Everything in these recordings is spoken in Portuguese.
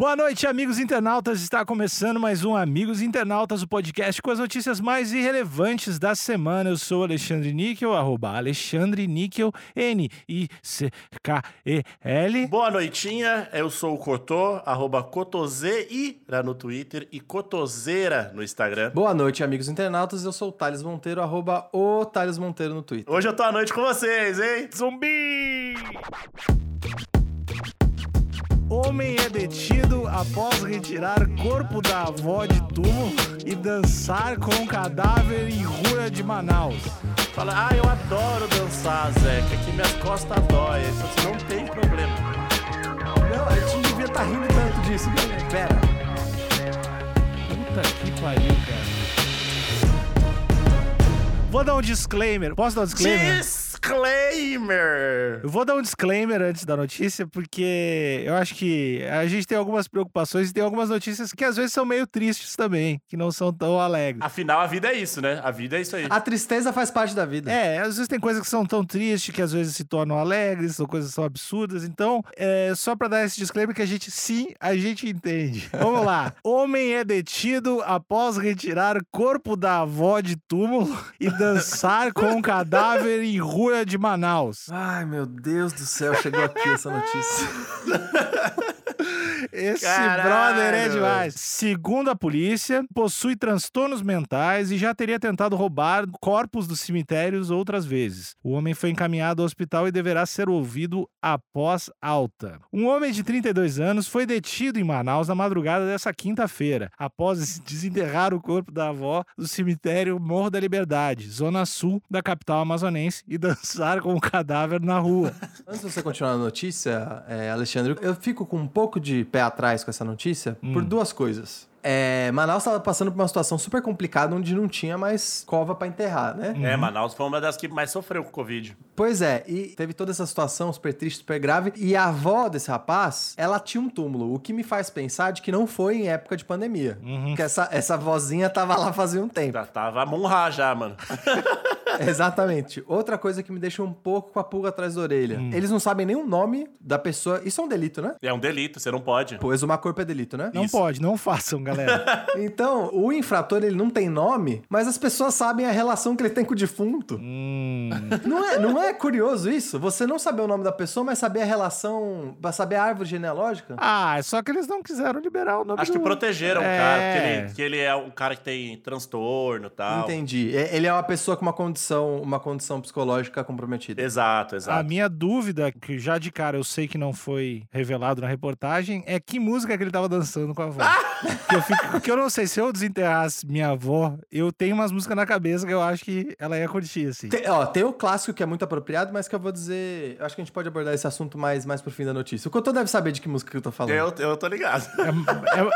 Boa noite, amigos internautas. Está começando mais um Amigos Internautas, o podcast com as notícias mais irrelevantes da semana. Eu sou Alexandre Níquel, arroba Alexandre Níquel, N-I-C-K-E-L. Boa noitinha, eu sou o Cotô, arroba Cotoseira no Twitter e Cotoseira no Instagram. Boa noite, amigos internautas. Eu sou o Thales Monteiro, arroba o Thales Monteiro no Twitter. Hoje eu tô à noite com vocês, hein? Zumbi! Homem é detido após retirar corpo da avó de túmulo e dançar com cadáver em rua de Manaus. Fala, ah, eu adoro dançar, Zeca, que minhas costas dói. Isso não tem problema. Não, a gente não devia estar rindo tanto disso. Pera. Puta que pariu, cara. Vou dar um disclaimer. Posso dar um disclaimer? Disclaimer! Eu vou dar um disclaimer antes da notícia, porque eu acho que a gente tem algumas preocupações e tem algumas notícias que às vezes são meio tristes também, que não são tão alegres. Afinal, a vida é isso, né? A vida é isso aí. A tristeza faz parte da vida. É, às vezes tem coisas que são tão tristes que às vezes se tornam alegres, são coisas que são absurdas. Então, é só pra dar esse disclaimer que a gente, sim, a gente entende. Vamos lá. Homem é detido após retirar corpo da avó de túmulo e dançar com um cadáver em rua de Manaus. Ai, meu Deus do céu, chegou aqui essa notícia. Esse Caralho, brother é demais. Segundo a polícia, possui transtornos mentais e já teria tentado roubar corpos dos cemitérios outras vezes. O homem foi encaminhado ao hospital e deverá ser ouvido após alta. Um homem de 32 anos foi detido em Manaus na madrugada dessa quinta-feira, após desenterrar o corpo da avó do cemitério Morro da Liberdade, zona sul da capital amazonense, e dançar com o cadáver na rua. Antes de você continuar a notícia, é, Alexandre, eu fico com um pouco de pé atrás com essa notícia por duas coisas. É, Manaus estava passando por uma situação super complicada onde não tinha mais cova para enterrar, né? É, Manaus foi uma das que mais sofreu com o Covid. Pois é, e teve toda essa situação super triste, super grave. E a avó desse rapaz, ela tinha um túmulo, o que me faz pensar de que não foi em época de pandemia. Que essa, essa vozinha tava lá fazia um tempo. Já tava a monrar já, mano. Exatamente. Outra coisa que me deixa um pouco com a pulga atrás da orelha. Eles não sabem nem o nome da pessoa. Isso é um delito, né? É um delito, você não pode. Pô, exumar corpo é delito, né? Não Isso. pode, não façam, galera. Então, o infrator, ele não tem nome, mas as pessoas sabem a relação que ele tem com o defunto. hum. Não é, não é curioso isso? Você não saber o nome da pessoa, mas saber a relação, saber a árvore genealógica? Ah, é só que eles não quiseram liberar o nome Acho que do- protegeram É. o cara, porque ele, que ele é um cara que tem transtorno e tal. Entendi. É- Ele é uma pessoa com uma condição, uma condição psicológica comprometida. Exato, A exato. minha dúvida, que já de cara eu sei que não foi revelado na reportagem, é que música que ele tava dançando com a avó. que eu fico, porque eu não sei, se eu desenterrasse minha avó, eu tenho umas músicas na cabeça que eu acho que ela ia curtir, assim. Tem, ó, tem o clássico que é muito apropriado, mas que eu vou dizer. Eu acho que a gente pode abordar esse assunto mais, mais pro fim da notícia. O Cotô deve saber de que música que eu tô falando. Eu, eu tô ligado.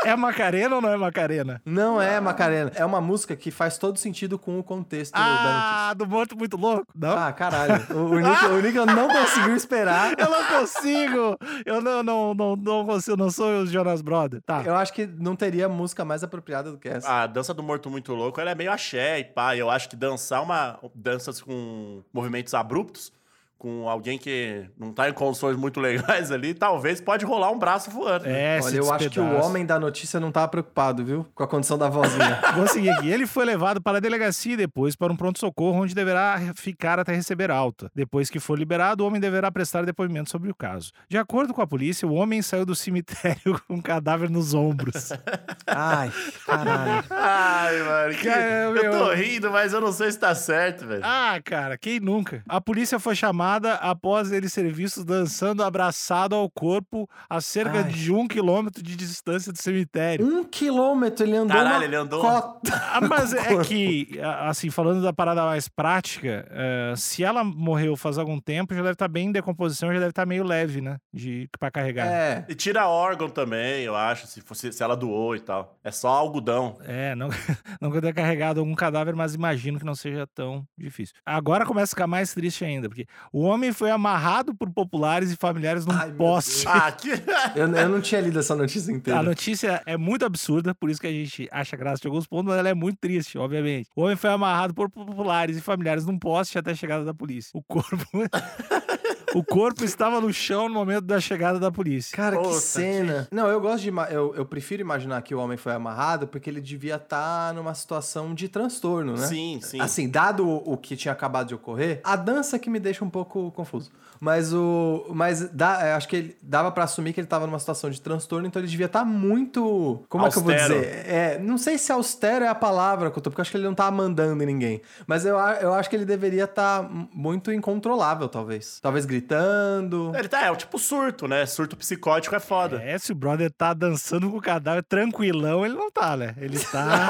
É, é Macarena ou não é Macarena? Não é Macarena. É uma música que faz todo sentido com o contexto da notícia. Ah, do Morto Muito Louco? Não? Ah, caralho. O, o, Nick, o Nick não conseguiu esperar. Eu não consigo! Eu não, não, não, não consigo, não sou os Jonas Brothers. Tá. Eu acho que não teria música mais apropriada do que essa. A dança do morto muito louco, ela é meio axé e pá. Eu acho que dançar uma danças com movimentos abruptos, com alguém que não tá em condições muito legais ali, talvez pode rolar um braço voando. né? É, Olha, eu acho que o homem da notícia não tava preocupado, viu? Com a condição da vozinha. Vou seguir aqui. Ele foi levado para a delegacia e depois para um pronto-socorro, onde deverá ficar até receber alta. Depois que for liberado, o homem deverá prestar depoimento sobre o caso. De acordo com a polícia, o homem saiu do cemitério com um cadáver nos ombros. Ai, caralho. Ai, mano, que... Cara, eu tô meu- rindo, mas eu não sei se tá certo, velho. Ah, cara, quem nunca? A polícia foi chamada após ele ser visto dançando abraçado ao corpo a cerca Ai. de um quilômetro de distância do cemitério. Um quilômetro ele andou. Caralho, ele andou- cota. Ah, mas é que, assim, falando da parada mais prática, eh, se ela morreu faz algum tempo, já deve estar bem em decomposição, já deve estar meio leve, né? De, pra carregar. É. E tira órgão também, eu acho, se, fosse, se ela doou e tal. É só algodão. É, não, não que eu tenha carregado algum cadáver, mas imagino que não seja tão difícil. Agora começa a ficar mais triste ainda, porque O homem foi amarrado por populares e familiares num Ai, poste. Ah, que... Eu, eu não tinha lido essa notícia inteira. A notícia é muito absurda, por isso que a gente acha graça de alguns pontos, mas ela é muito triste, obviamente. O homem foi amarrado por populares e familiares num poste até a chegada da polícia. O corpo. o corpo estava no chão no momento da chegada da polícia. Cara, Puta que que- cena. Não, eu gosto de. Eu, eu prefiro imaginar que o homem foi amarrado porque ele devia estar numa situação de transtorno, né? Sim, sim. Assim, dado o, o que tinha acabado de ocorrer, a dança que me deixa um pouco confuso. Mas o. Mas dá, eu acho que ele dava pra assumir que ele tava numa situação de transtorno, então ele devia estar muito. Como é que eu vou Austero. dizer? É, não sei se austero é a palavra que eu tô, porque eu acho que ele não tá mandando em ninguém. Mas eu, eu acho que ele deveria estar muito incontrolável, talvez. Talvez gritando. Ele tá, é o tipo surto, né? Surto psicótico é foda. É, se o brother tá dançando com o cadáver tranquilão, ele não tá, né? Ele tá.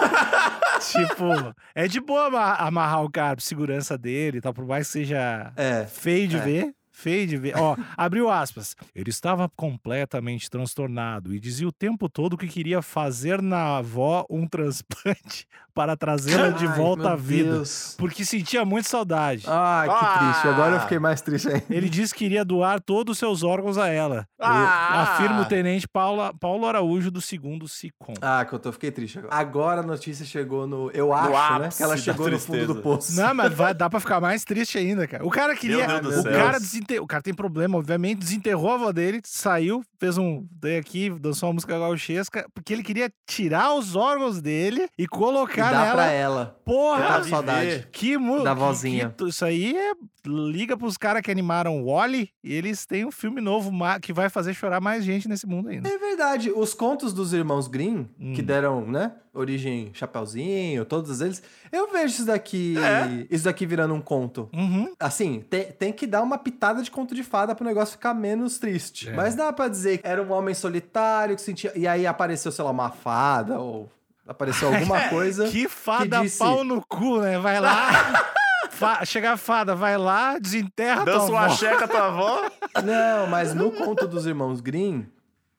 tipo, é de boa amar- amarrar o cara, por segurança dele e tal, por mais que seja É. feio de É. ver. Feio de ver. Ó, abriu aspas. Ele estava completamente transtornado e dizia o tempo todo que queria fazer na avó um transplante para trazê-la de volta à vida. Deus. Porque sentia muita saudade. Ai, que Ah. triste. Agora eu fiquei mais triste ainda. Ele disse que iria doar todos os seus órgãos a ela. Ah! Afirma o tenente Paula, Paulo Araújo do segundo SICOM. Ah, que eu tô, fiquei triste agora. Agora a notícia chegou no. Eu acho, né? ápice Que ela chegou no fundo do poço. Não, mas vai, dá pra ficar mais triste ainda, cara. O cara queria. Meu Deus o céu. cara O cara tem problema, obviamente. Desenterrou a avó dele, saiu, fez um. Dei aqui, dançou uma música gauchesca, porque ele queria tirar os órgãos dele e E colocar dá nela. pra ela. Porra! saudade. Que mu... Da que- vozinha. que- isso aí é. Liga pros caras que animaram o Wally e eles têm um filme novo ma- que vai fazer chorar mais gente nesse mundo ainda. É verdade. Os contos dos irmãos Grimm, Hum. que deram, né? Origem Chapeuzinho, todos eles. Eu vejo isso daqui. É. Isso daqui virando um conto. Uhum. Assim, te- tem que dar uma pitada de conto de fada pro negócio ficar menos triste. É. Mas dá pra dizer que era um homem solitário que sentia. E aí apareceu, sei lá, uma fada, ou apareceu alguma coisa. Que fada disse- pau no cu, né? Vai lá. fa... Chega a fada, vai lá, desenterra Dança tua uma avó. checa tua avó. Não, mas no conto dos irmãos Grimm,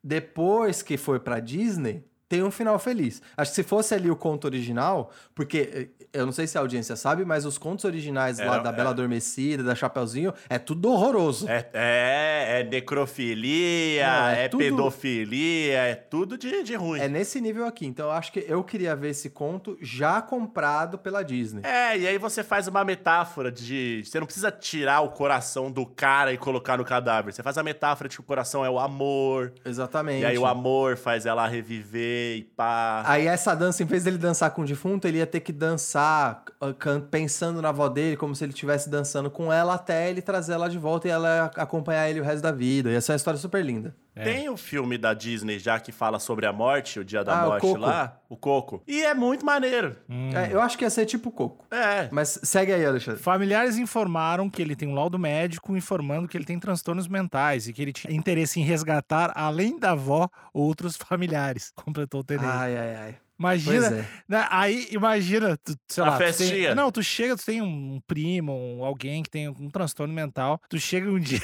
depois que foi pra Disney, tem um final feliz. Acho que se fosse ali o conto original, porque eh, eu não sei se a audiência sabe, mas os contos originais lá Era- da Bela Adormecida, da Chapeuzinho, é tudo horroroso. É, é, é necrofilia, é, é tudo- pedofilia, é tudo de, de ruim. É nesse nível aqui. Então eu acho que eu queria ver esse conto já comprado pela Disney. É, e aí você faz uma metáfora de. Você não precisa tirar o coração do cara e colocar no cadáver. Você faz a metáfora de que o coração é o amor. Exatamente. E aí o amor faz ela reviver e pá. Aí essa dança, em vez dele dançar com o defunto, ele ia ter que dançar ah, pensando na avó dele, como se ele estivesse dançando com ela até ele trazer ela de volta e ela acompanhar ele o resto da vida. Ia ser uma história super linda. É. Tem o filme da Disney já que fala sobre a morte, o dia da Ah, morte lá, o Coco. E é muito maneiro. Hum. É, eu acho que ia ser tipo Coco. É. Mas segue aí, Alexandre. Familiares informaram que ele tem um laudo médico informando que ele tem transtornos mentais e que ele tinha interesse em resgatar, além da avó, outros familiares. Completou o tenente. Ai, ai, ai. Imagina, é. né, aí imagina, tu, sei A lá, tu tem- festinha. não, tu chega, tu tem um primo, um, alguém que tem um transtorno mental, tu chega um dia,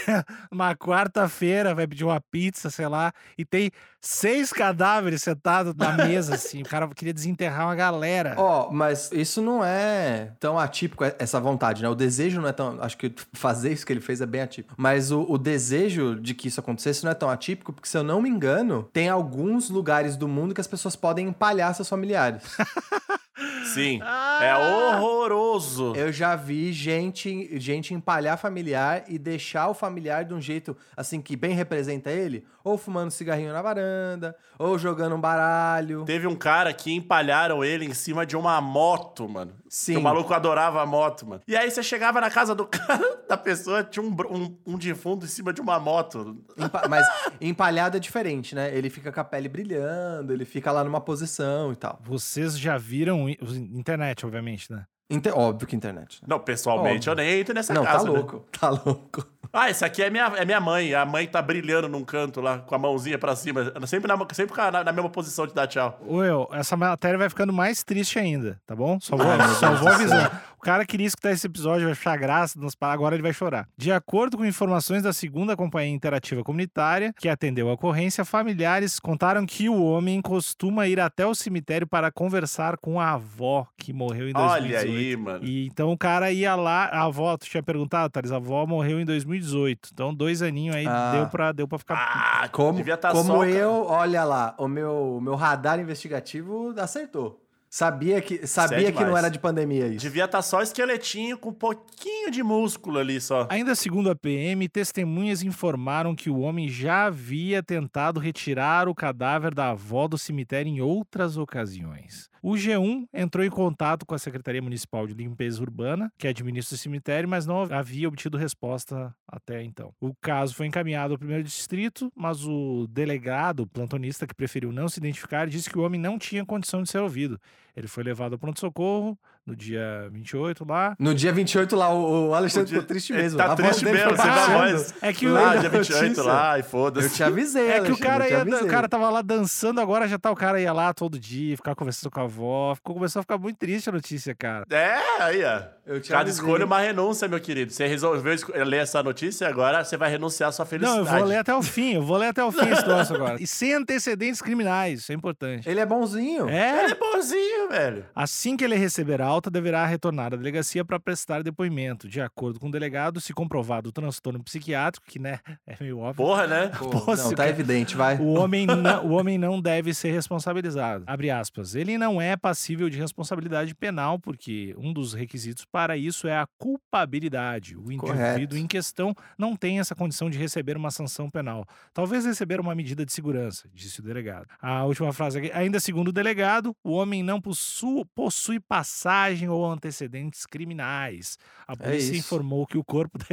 uma quarta-feira, vai pedir uma pizza, sei lá, e tem seis cadáveres sentados na mesa, assim, o cara queria desenterrar uma galera. Ó, mas isso não é tão atípico, essa vontade, né? O desejo não é tão. Acho que fazer isso que ele fez é bem atípico. Mas o, o desejo de que isso acontecesse não é tão atípico, porque se eu não me engano, tem alguns lugares do mundo que as pessoas podem empalhar familiares. Sim. Ah! É horroroso. Eu já vi gente, gente empalhar familiar e deixar o familiar de um jeito assim que bem representa ele, ou fumando cigarrinho na varanda, ou jogando um baralho. Teve um cara que empalharam ele em cima de uma moto, mano. Sim. Que o maluco adorava a moto, mano. E aí você chegava na casa do cara, da pessoa, tinha um, um, um defunto em cima de uma moto. Empa- mas empalhado é diferente, né? Ele fica com a pele brilhando, ele fica lá numa posição e tal. Vocês já viram os- internet, obviamente, né? Inte- Óbvio que internet. né? Não, pessoalmente Óbvio. eu nem entro nessa Não, casa. tá né? louco. Tá louco. Ah, esse aqui é minha, é minha mãe. A mãe tá brilhando num canto lá, com a mãozinha pra cima. Sempre na, sempre na, na mesma posição de dar tchau. Will, essa matéria vai ficando mais triste ainda, tá bom? Só vou, meu só vou do avisar. O cara queria escutar esse episódio, vai achar graça, nos- agora ele vai chorar. De acordo com informações da segunda companhia interativa comunitária, que atendeu a ocorrência, familiares contaram que o homem costuma ir até o cemitério para conversar com a avó que morreu em 2018. Olha aí, mano. E então o cara ia lá, a avó, tu tinha perguntado, Thales, a avó morreu em 2018. Então, dois aninhos aí Ah. deu, pra, deu pra ficar. Ah, Como, devia estar como só, eu, olha lá, o meu, o meu radar investigativo acertou. Sabia que, sabia que não era de pandemia isso. Devia estar só esqueletinho com um pouquinho de músculo ali só. Ainda segundo a PM, testemunhas informaram que o homem já havia tentado retirar o cadáver da avó do cemitério em outras ocasiões. O G1 entrou em contato com a Secretaria Municipal de Limpeza Urbana, que administra o cemitério, mas não havia obtido resposta até então. O caso foi encaminhado ao primeiro distrito, mas o delegado, plantonista, que preferiu não se identificar, disse que o homem não tinha condição de ser ouvido. Ele foi levado ao pronto-socorro no dia 28 lá, No dia 28 lá, o, o Alexandre O dia- ficou triste Ele mesmo. tá a triste mesmo, você voz. É que o- Ah, Lembra dia da 28 notícia? lá, e Eu foda-se. te avisei, É que o Alexandre, cara eu ia, o cara tava lá dançando, agora já tá o cara ia lá todo dia, ficar conversando com a avó. Ficou, começou a ficar muito triste a notícia, cara. É, aí, ó. Eu te Cada avisei. escolha é uma renúncia, meu querido. Você resolveu ler essa notícia agora, você vai renunciar à sua Não, felicidade. eu vou ler até o fim, eu vou ler até o fim esse troço agora. E sem antecedentes criminais, isso é importante. Ele é bonzinho. É, Ele é bonzinho, velho. assim que ele receber a alta, deverá retornar à delegacia para prestar depoimento. De acordo com o delegado, se comprovado o transtorno psiquiátrico, que né, é meio óbvio, Porra, né? Pô, não, tá evidente, vai. O homem, não, o homem não deve ser responsabilizado. Abre aspas. Ele não é passível de responsabilidade penal, porque um dos requisitos para isso é a culpabilidade. O indivíduo Correto. em questão não tem essa condição de receber uma sanção penal. Talvez receber uma medida de segurança, disse o delegado. A última frase aqui. Ainda segundo o delegado, o homem não possu- possui passagem ou antecedentes criminais. A polícia isso. informou que o corpo da,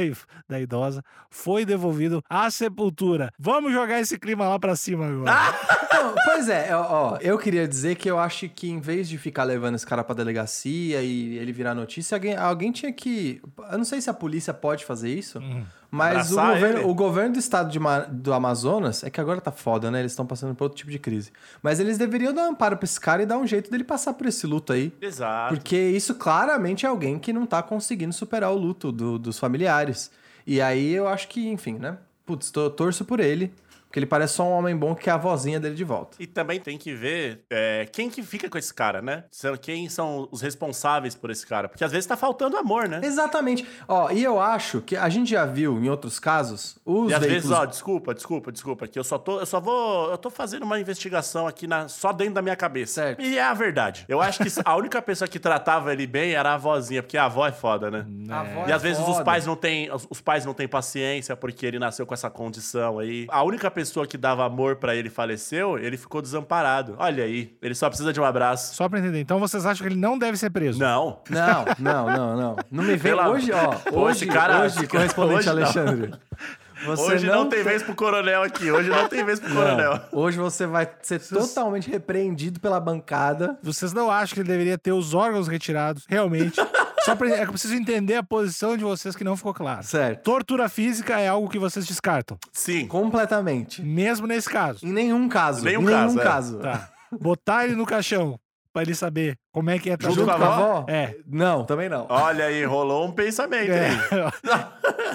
da idosa foi devolvido à sepultura. Vamos jogar esse clima lá pra cima agora. Não, pois é, ó, ó, eu queria dizer que eu acho que em vez de ficar levando esse cara pra delegacia e ele virar notícia, alguém, alguém tinha que. Eu não sei se a polícia pode fazer isso, Hum. mas o governo, o governo do estado de do Amazonas, é que agora tá foda, né? Eles estão passando por outro tipo de crise. Mas eles deveriam dar um amparo pra esse cara e dar um jeito dele passar por esse luto aí. Exato. Porque isso claramente é alguém que não tá conseguindo superar o luto do- dos familiares. E aí eu acho que, enfim, né? Putz, tô- torço por ele. Porque ele parece só um homem bom que quer a vozinha dele de volta. E também tem que ver é, quem que fica com esse cara, né? Quem são os responsáveis por esse cara. Porque às vezes tá faltando amor, né? Exatamente. Ó, e eu acho que a gente já viu em outros casos os E às veículos... vezes, ó, desculpa, desculpa, desculpa, que eu só tô, eu só vou, eu tô fazendo uma investigação aqui na, só dentro da minha cabeça. Certo. E é a verdade. Eu acho que a única pessoa que tratava ele bem era a avózinha, porque a avó é foda, né? A avó E é às vezes os foda. pais não têm, os, os pais não têm paciência porque ele nasceu com essa condição aí. A única pessoa que dava amor pra ele faleceu, ele ficou desamparado. Olha aí, ele só precisa de um abraço. Só pra entender. Então vocês acham que ele não deve ser preso? Não. Não, não, não, não. Não me vem... Pela- Hoje, ó, Pô, hoje, cara- hoje, correspondente hoje não. Alexandre. Você Hoje não, tem vez pro coronel aqui. Hoje não tem vez pro Não. coronel. Hoje você vai ser totalmente repreendido pela bancada. Vocês não acham que ele deveria ter os órgãos retirados? Realmente. Só pra, é que eu preciso entender a posição de vocês que não ficou claro. Certo. Tortura física é algo que vocês descartam. Sim. Completamente. Mesmo nesse caso. Em nenhum caso. Nenhum em nenhum caso, é. caso. Tá. Botar ele no caixão pra ele saber como é que é Junto Junto com a com a avó? avó? É. Não, também não. Olha aí, rolou um pensamento É. aí.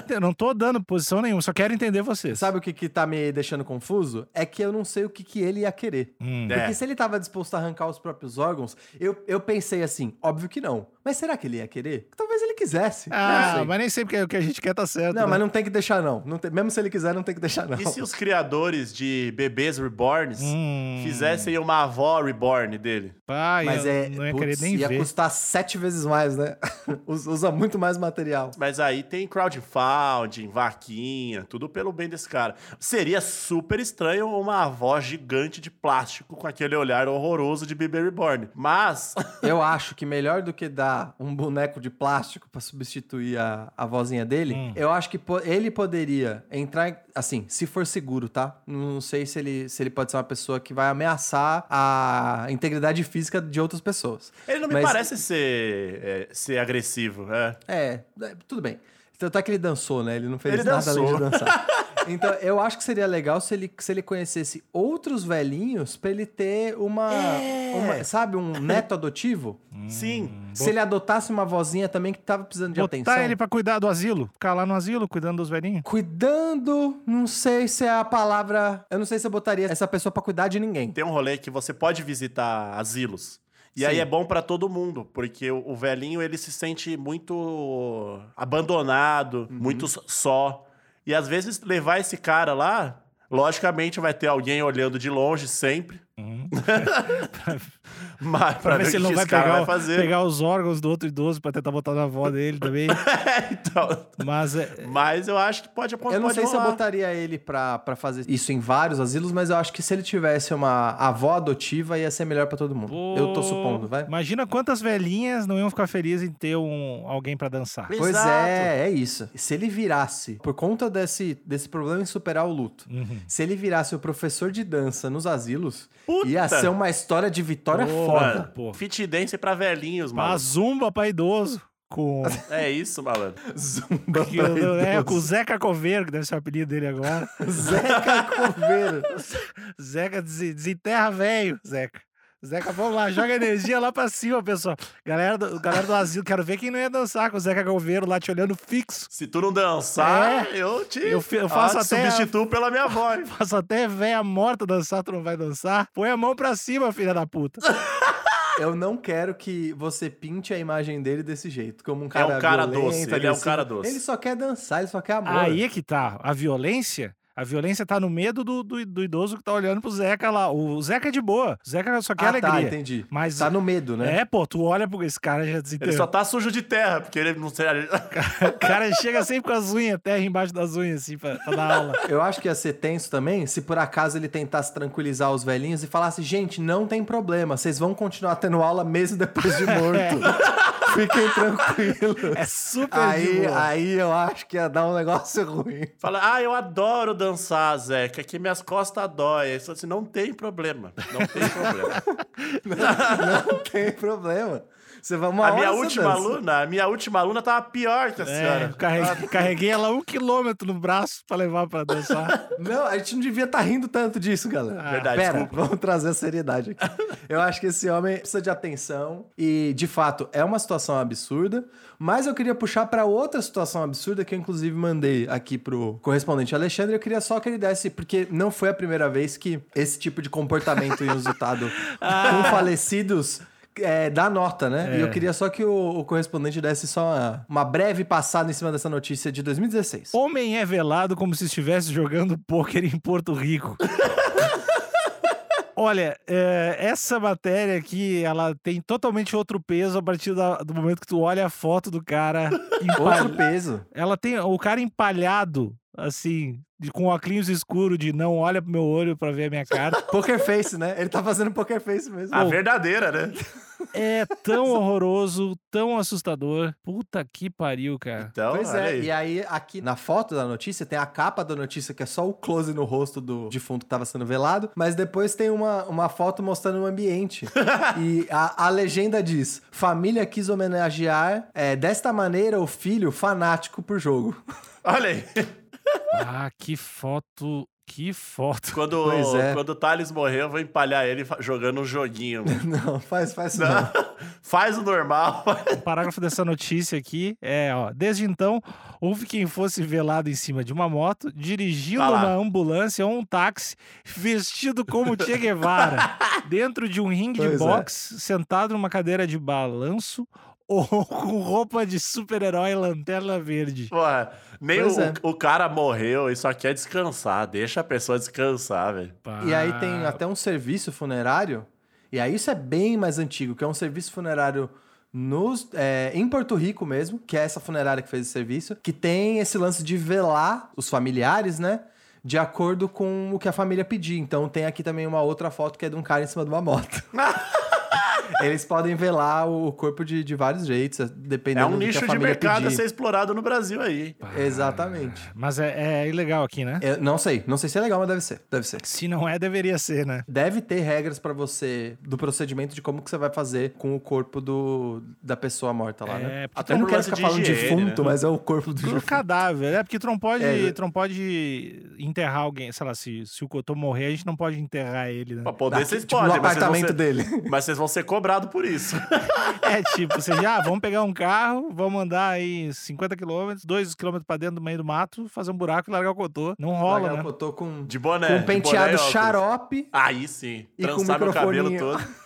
Eu não tô dando posição nenhuma, só quero entender vocês. Sabe o que, que tá me deixando confuso? É que eu não sei o que, que ele ia querer. Hum. É. Porque se ele tava disposto a arrancar os próprios órgãos, eu, eu pensei assim, óbvio que não. Mas será que ele ia querer? Talvez ele quisesse. Ah, mas nem sempre o que a gente quer tá certo. Não, né? mas não tem que deixar, não. Não tem- mesmo se ele quiser, não tem que deixar, não. E se os criadores de bebês reborns Hum. fizessem uma avó reborn dele? Pai, Mas eu é. Não ia putz, querer nem ia ver. custar sete vezes mais, né? Us- Usa muito mais material. Mas aí tem crowdfunding, vaquinha, tudo pelo bem desse cara. Seria super estranho uma avó gigante de plástico com aquele olhar horroroso de bebê reborn. Mas Eu acho que melhor do que dar um boneco de plástico pra substituir a, a vozinha dele, Hum. eu acho que po- ele poderia entrar, em- assim, se for seguro, tá? Não sei se ele, se ele pode ser uma pessoa que vai ameaçar a integridade física de outras pessoas. ele não me Mas- parece ser, é, ser agressivo, é. É, é, tudo bem. Tanto é que ele dançou, né? Ele não fez Ele nada além de dançou. dançar. Então, eu acho que seria legal se ele, se ele conhecesse outros velhinhos pra ele ter uma, É. uma- sabe, um neto adotivo. Sim. Se ele adotasse uma vozinha também que tava precisando de Botar atenção. ele pra cuidar do asilo. Ficar lá no asilo, cuidando dos velhinhos. Cuidando, não sei se é a palavra. Eu não sei se eu botaria essa pessoa pra cuidar de ninguém. Tem um rolê que você pode visitar asilos. E Sim. aí é bom pra todo mundo, porque o velhinho ele se sente muito abandonado, Uhum. muito só. E às vezes levar esse cara lá, logicamente vai ter alguém olhando de longe sempre. Mas Pra, ver se ele não vai pegar, vai pegar os órgãos do outro idoso pra tentar botar na avó dele também. então, Mas é, mas eu acho que pode acontecer. Eu não sei se eu botaria ele pra, pra fazer isso em vários asilos, mas eu acho que se ele tivesse uma avó adotiva, ia ser melhor pra todo mundo. Eu tô Pô, supondo, vai? Imagina quantas velhinhas não iam ficar felizes em ter um, alguém pra dançar. Pois Exato. é, é isso. Se ele virasse, por conta desse, desse problema em superar o luto, Uhum. se ele virasse o professor de dança nos asilos, Puta! ia ser uma história de vitória Pô, foda. Pô. fit dance pra velhinhos, Uma mano. zumba pra idoso. Com, É isso, malandro. Zumba que, pra é, idoso. com o Zeca Coveiro, que deve ser o apelido dele agora. Zeca Coveiro. Zeca des- desenterra velho, Zeca. Zeca, vamos lá, joga energia lá pra cima, pessoal. Galera do, galera do asilo, quero ver quem não ia dançar com o Zeca Coveiro lá te olhando fixo. Se tu não dançar, É. eu te Eu eu faço ah, até- substituo pela minha voz. Faço até véia morta dançar, tu não vai dançar. Põe a mão pra cima, filha da puta. Eu não quero que você pinte a imagem dele desse jeito, como um cara um cara violento, doce, ele é um cara doce. Ele só quer dançar, ele só quer amor. Aí é que tá. A violência. A violência tá no medo do, do, do idoso que tá olhando pro Zeca lá. O Zeca é de boa. O Zeca só quer ah, tá, alegria. entendi. Mas Tá no medo, né? É, pô, tu olha pro esse cara já Ele desenterrou. só tá sujo de terra, porque ele não sei. O cara chega sempre com as unhas, terra embaixo das unhas, assim, pra, pra dar aula. Eu acho que ia ser tenso também se por acaso ele tentasse tranquilizar os velhinhos e falasse: gente, não tem problema, vocês vão continuar tendo aula mesmo depois de morto. Fiquem tranquilos. É super de Aí, boa. aí eu acho que ia dar um negócio ruim. Fala, ah, eu adoro dançar, Zeca, que minhas costas dói. Assim, não tem problema. Não tem problema. Não tem problema. Você vai uma a minha última dança. aluna, a minha última aluna tava pior que a É, senhora. carreguei, carreguei ela um quilômetro no braço pra levar pra dançar. Não, a gente não devia estar rindo tanto disso, galera. Ah, Verdade, Pera, desculpa. vamos trazer a seriedade aqui. Eu acho que esse homem precisa de atenção e, de fato, é uma situação absurda. Mas eu queria puxar para outra situação absurda que eu, inclusive, mandei aqui pro correspondente Alexandre. Eu queria só que ele desse, porque não foi a primeira vez que esse tipo de comportamento inusitado com falecidos. É, dá nota, né? É. E eu queria só que o, o correspondente desse só uma, uma breve passada em cima dessa notícia de 2016. Homem é velado como se estivesse jogando pôquer em Porto Rico. Olha, é, essa matéria aqui, ela tem totalmente outro peso a partir da- do momento que tu olha a foto do cara empalhado. Outro peso. Ela tem o cara empalhado, assim, de- com óculos escuro de não olha pro meu olho pra ver a minha cara. Poker face, né? Ele tá fazendo poker face mesmo. A verdadeira, né? É tão horroroso, tão assustador. Puta que pariu, cara. Então, Pois é, aí. e aí aqui na foto da notícia tem a capa da notícia que é só o close no rosto do defunto que tava sendo velado, mas depois tem uma, uma foto mostrando o ambiente. e a, a legenda diz: Família quis homenagear é, desta maneira o filho fanático por jogo. Olha aí. Ah, que foto, que foto. Quando, Pois é. quando o Thales morrer, eu vou empalhar ele jogando um joguinho. não, faz, faz isso não. Faz o normal. O parágrafo dessa notícia aqui é, ó, desde então, houve quem fosse velado em cima de uma moto, dirigindo Ah uma ambulância ou um táxi, vestido como Che Guevara, dentro de um ringue de Pois é. boxe, sentado numa cadeira de balanço ou com roupa de super-herói lanterna verde. Nem o, é. o cara morreu e só quer descansar. Deixa a pessoa descansar, velho. E aí tem até um serviço funerário, e aí isso é bem mais antigo, que é um serviço funerário nos, é, em Porto Rico mesmo, que é essa funerária que fez esse serviço, que tem esse lance de velar os familiares, né? De acordo com o que a família pedir. Então tem aqui também uma outra foto que é de um cara em cima de uma moto. Eles podem velar o corpo de, de vários jeitos, É dependendo um do que nicho a de mercado a ser explorado no Brasil aí. Exatamente. Mas é, é ilegal aqui, né? Eu não sei, não sei se é legal, mas deve ser, deve ser. Se não é, deveria ser, né? Deve ter regras pra você do procedimento de como que você vai fazer com o corpo do, da pessoa morta lá, né? É, porque Até Eu não quero ficar de falando higiene, defunto, né? mas é o corpo do defunto. cadáver, é porque tu não pode, É, tu não pode enterrar alguém, sei lá, se, se o Cotô morrer, a gente não pode enterrar ele, né? Pra poder, vocês tipo, podem, no mas vocês vão apartamento ser- dele. Mas vocês vão ser cobrados por isso. É tipo, você já, ah, vamos pegar um carro, vamos andar aí 50 quilômetros, 2 quilômetros pra dentro do meio do mato, fazer um buraco e largar o Cotô. Não rola, Largar né? o cotô com, De boné. com um de boné penteado óculos. xarope. Aí sim. E com Trançar meu cabelo todo.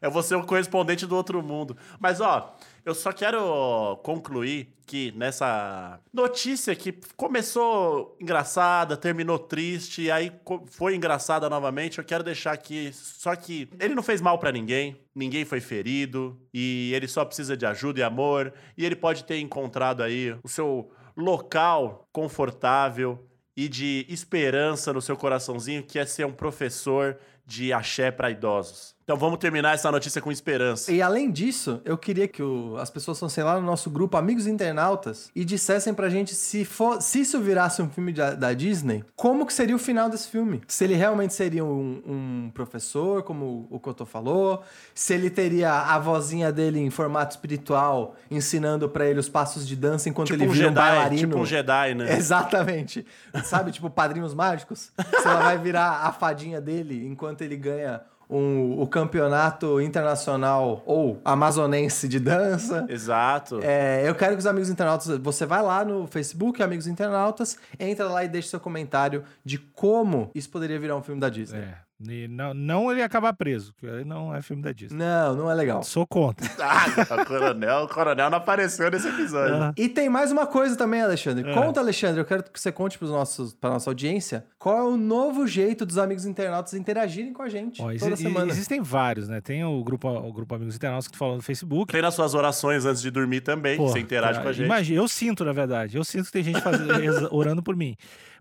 Eu vou ser o correspondente do outro mundo. Mas, ó, eu só quero concluir que nessa notícia que começou engraçada, terminou triste, e aí foi engraçada novamente, eu quero deixar aqui só que ele não fez mal pra ninguém, ninguém foi ferido, e ele só precisa de ajuda e amor, e ele pode ter encontrado aí o seu local confortável e de esperança no seu coraçãozinho, que é ser um professor de axé para idosos. Então vamos terminar essa notícia com esperança. E além disso, eu queria que o- as pessoas fossem lá no nosso grupo Amigos Internautas e dissessem pra gente se, for, se isso virasse um filme da, da Disney, como que seria o final desse filme? Se ele realmente seria um, um professor, como o Cotô falou, se ele teria a vozinha dele em formato espiritual ensinando pra ele os passos de dança enquanto Tipo ele um vira um Jedi, bailarino. tipo um Jedi, né? Exatamente. Sabe, tipo padrinhos mágicos? Se ela vai virar a fadinha dele enquanto ele ganha um- o campeonato internacional ou amazonense de dança. Exato. É, eu quero que os amigos internautas. Você vai lá no Facebook, Amigos Internautas, entra lá e deixa seu comentário de como isso poderia virar um filme da Disney. É. E não, não ele acabar preso, porque aí não é filme da Disney. Não, não é legal. Sou contra. Ah, o coronel, o coronel não apareceu nesse episódio. Ah. E tem mais uma coisa também, Alexandre. É. Conta, Alexandre, eu quero que você conte para nossa audiência qual é o novo jeito dos amigos internautas interagirem com a gente Ó, toda semana. Existem vários, né? Tem o grupo, o grupo Amigos Internautas que tu falou no Facebook. Tem nas suas orações antes de dormir também, Pô, você interage cara, com a gente. Imagina, eu sinto, na verdade. Eu sinto que tem gente faz- ex- orando por mim.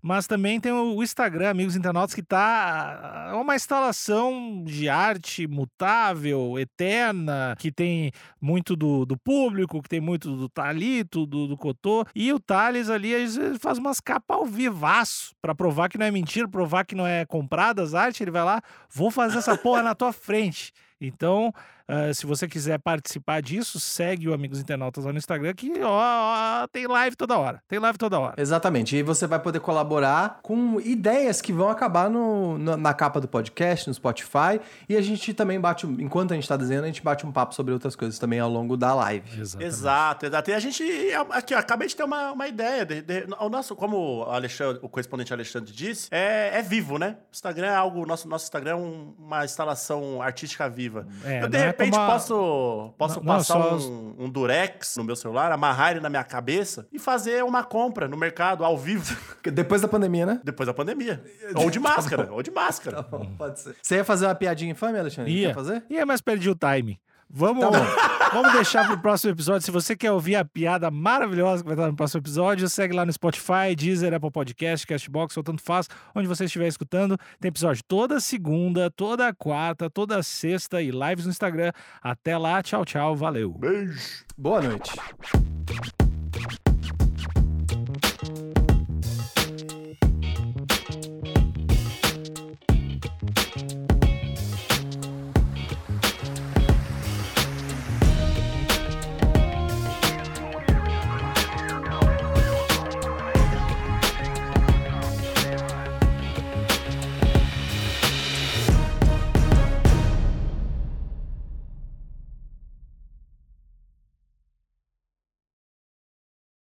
Mas também tem o Instagram, Amigos Internautas, que tá é uma instalação de arte mutável, eterna, que tem muito do, do público, que tem muito do Talito, do, do Cotô. E o Thales ali faz umas capas ao vivaço pra provar que não é mentira, provar que não é comprada as artes. Ele vai lá, vou fazer essa porra na tua frente. Então, ah, se você quiser participar disso, segue o Amigos Internautas lá no Instagram, que ó, ó, tem live toda hora. Tem live toda hora. Exatamente. E você vai poder colaborar com ideias que vão acabar no, no- na capa do podcast, no Spotify. E a gente também bate, enquanto a gente tá desenhando, a gente bate um papo sobre outras coisas também ao longo da live. Exatamente. Exato, exato. E a gente, aqui, ó, acabei de ter uma, uma ideia. de- de- o nosso, como o, Alexandre, o correspondente Alexandre disse, é, é vivo, né? O Instagram é algo, nosso, nosso Instagram é um- uma instalação artística viva. É, eu, de é repente, posso, posso Não, não, passar só um, um durex no meu celular, amarrar ele na minha cabeça e fazer uma compra no mercado, ao vivo, Depois da pandemia, né? depois da pandemia. ou de máscara, ou de máscara. Tá bom, pode ser. Você ia fazer uma piadinha infame, Alexandre? Ia. Quer fazer? Ia, mas perdi o time. Vamos, vamos deixar pro próximo episódio. Se você quer ouvir a piada maravilhosa que vai estar no próximo episódio, segue lá no Spotify, Deezer, Apple Podcast, Castbox ou tanto faz, onde você estiver escutando. Tem episódio toda segunda, toda quarta, toda sexta e lives no Instagram. Até lá, tchau, tchau, valeu. Beijo. Boa noite.